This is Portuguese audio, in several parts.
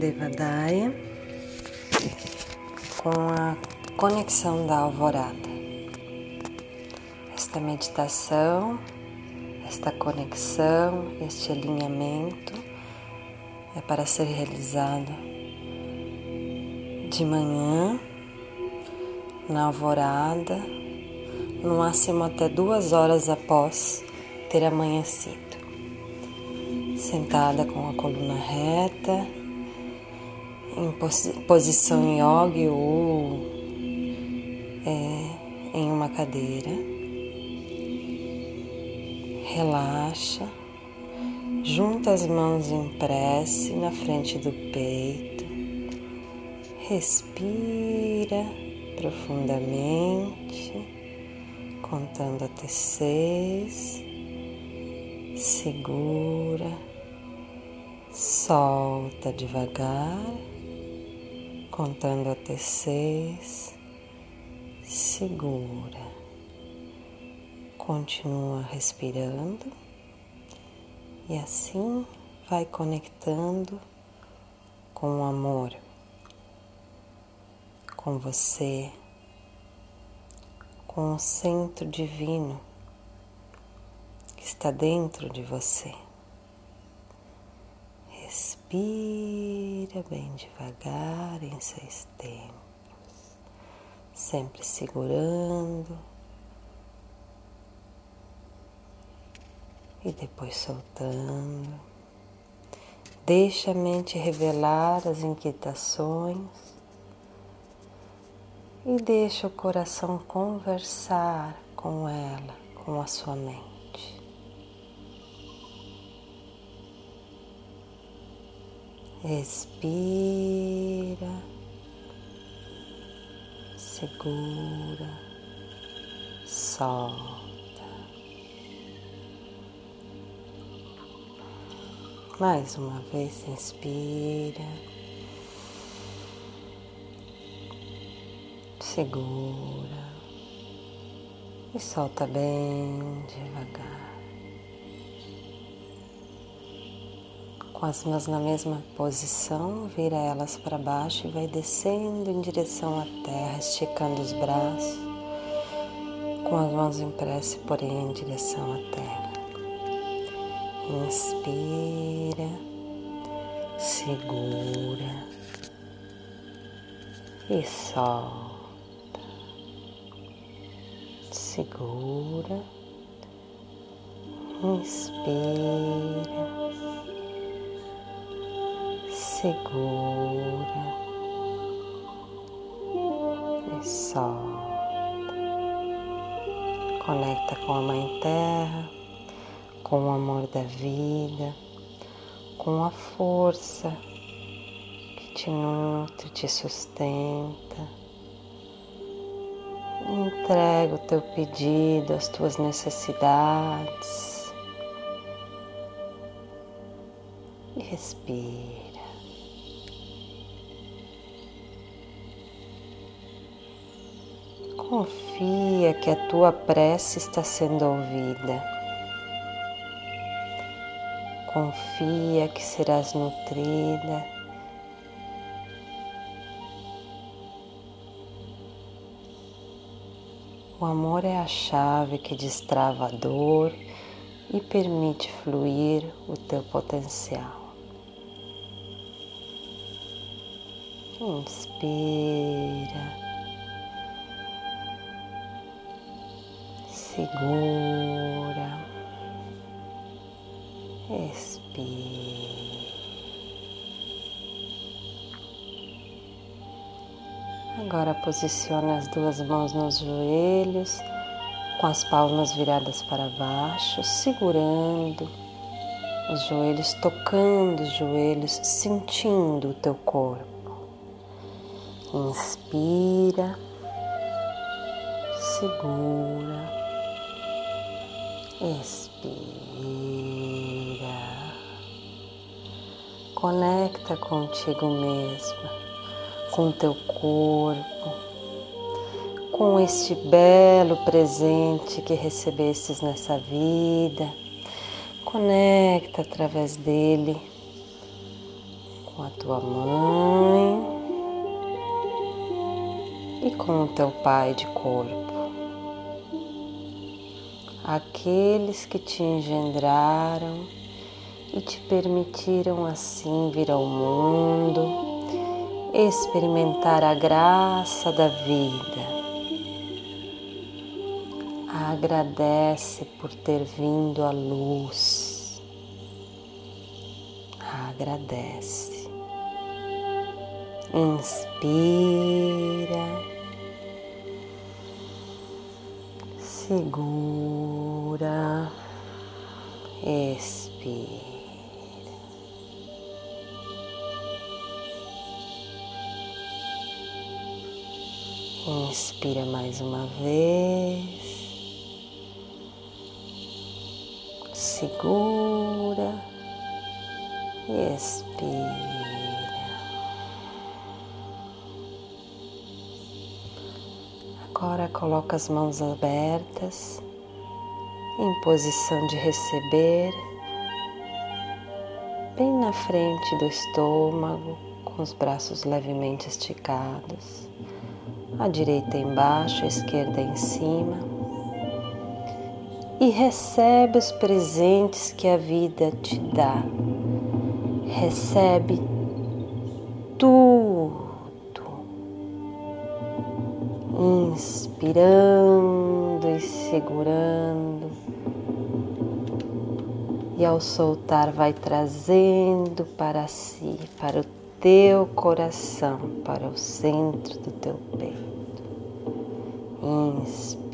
Devadaya com a conexão da alvorada. Esta meditação, esta conexão, este alinhamento é para ser realizado de manhã, na alvorada, no máximo até duas horas após ter amanhecido sentada com a coluna reta, em posição yoga ou é, em uma cadeira. Relaxa, junta as mãos em prece na frente do peito, respira profundamente, contando até seis, segura. Solta devagar, contando até seis. Segura. Continua respirando e assim vai conectando com o amor, com você, com o centro divino que está dentro de você. Respira bem devagar em seis tempos, sempre segurando e depois soltando. Deixa a mente revelar as inquietações e deixa o coração conversar com ela, com a sua mente. Respira, segura, solta. Mais uma vez, inspira, segura e solta bem devagar. Com as mãos na mesma posição, vira elas para baixo e vai descendo em direção à terra, esticando os braços, com as mãos em prece, porém em direção à terra. Inspira, segura e solta. Segura, inspira segura e solta. Conecta com a Mãe Terra, com o amor da vida, com a força que te nutre, te sustenta. Entrega o teu pedido, as tuas necessidades respira. Confia que a tua prece está sendo ouvida. Confia que serás nutrida. O amor é a chave que destrava a dor e permite fluir o teu potencial. Inspira. Segura, expira. Agora posicione as duas mãos nos joelhos, com as palmas viradas para baixo, segurando os joelhos, tocando os joelhos, sentindo o teu corpo. Inspira, segura expira, conecta contigo mesma, com teu corpo, com este belo presente que recebestes nessa vida. Conecta através dele com a tua mãe e com o teu pai de corpo. Aqueles que te engendraram e te permitiram assim vir ao mundo, experimentar a graça da vida. Agradece por ter vindo à luz. Agradece. Inspira. Segura. Expira. Inspira mais uma vez. Segura e expira. Agora coloca as mãos abertas em posição de receber, bem na frente do estômago, com os braços levemente esticados a direita embaixo, a esquerda em cima. E recebe os presentes que a vida te dá. Recebe tudo. Inspirando e segurando. E ao soltar, vai trazendo para si, para o teu coração, para o centro do teu peito. Inspira,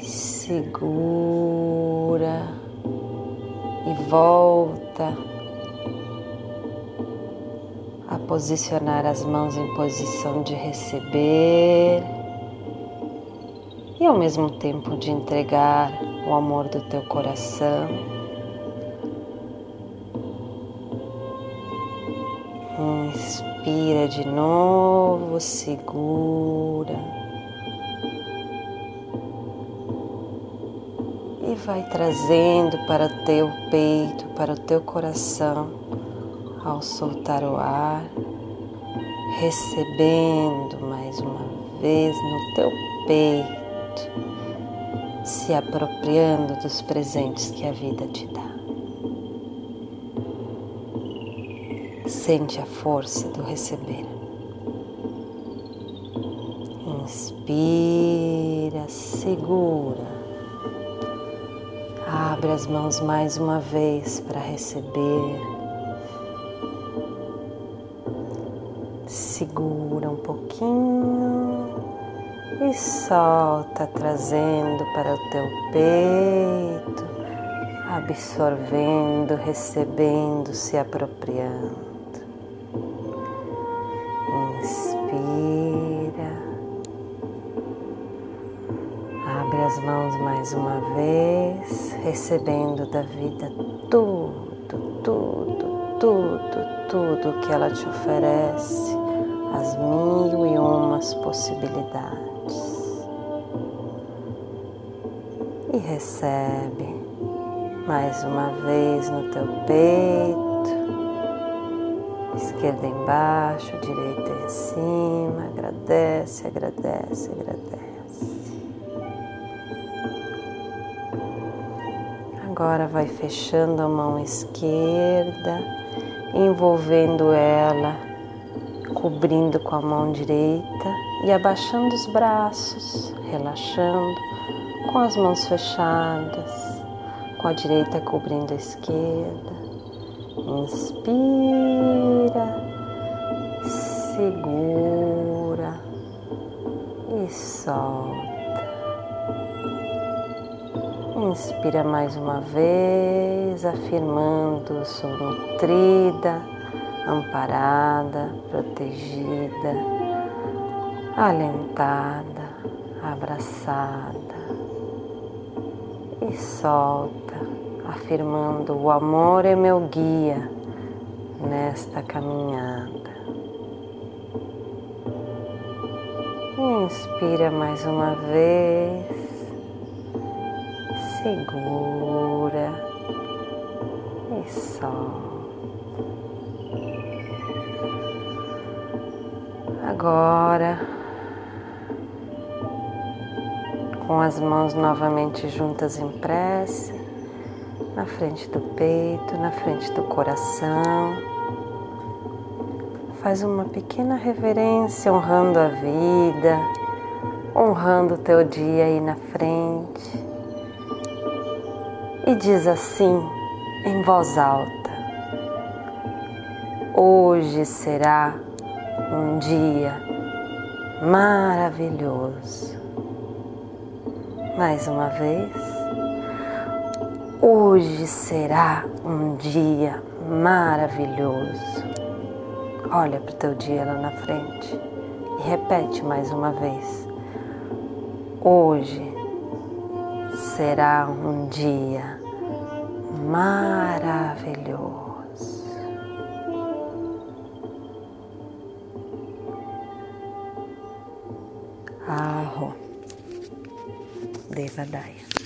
segura e volta a posicionar as mãos em posição de receber e ao mesmo tempo de entregar o amor do teu coração. Inspira de novo, segura. E vai trazendo para o teu peito, para o teu coração, ao soltar o ar, recebendo mais uma vez no teu peito, se apropriando dos presentes que a vida te dá. Sente a força do receber. Inspira, segura. Abre as mãos mais uma vez para receber. Segura um pouquinho e solta, trazendo para o teu peito, absorvendo, recebendo, se apropriando. as mãos mais uma vez, recebendo da vida tudo, tudo, tudo, tudo que ela te oferece, as mil e umas possibilidades. E recebe mais uma vez no teu peito, esquerda embaixo, direita em cima, agradece, agradece, agradece. Agora vai fechando a mão esquerda, envolvendo ela, cobrindo com a mão direita e abaixando os braços, relaxando, com as mãos fechadas, com a direita cobrindo a esquerda. Inspira, segura e solta. Inspira mais uma vez, afirmando: sou nutrida, amparada, protegida, alentada, abraçada. E solta, afirmando: o amor é meu guia nesta caminhada. Inspira mais uma vez segura e Isso. Agora, com as mãos novamente juntas em prece, na frente do peito, na frente do coração. Faz uma pequena reverência honrando a vida, honrando o teu dia aí na frente. E diz assim, em voz alta: Hoje será um dia maravilhoso. Mais uma vez, hoje será um dia maravilhoso. Olha para o teu dia lá na frente e repete mais uma vez. Hoje será um dia maravilhoso. Aho Devadaya.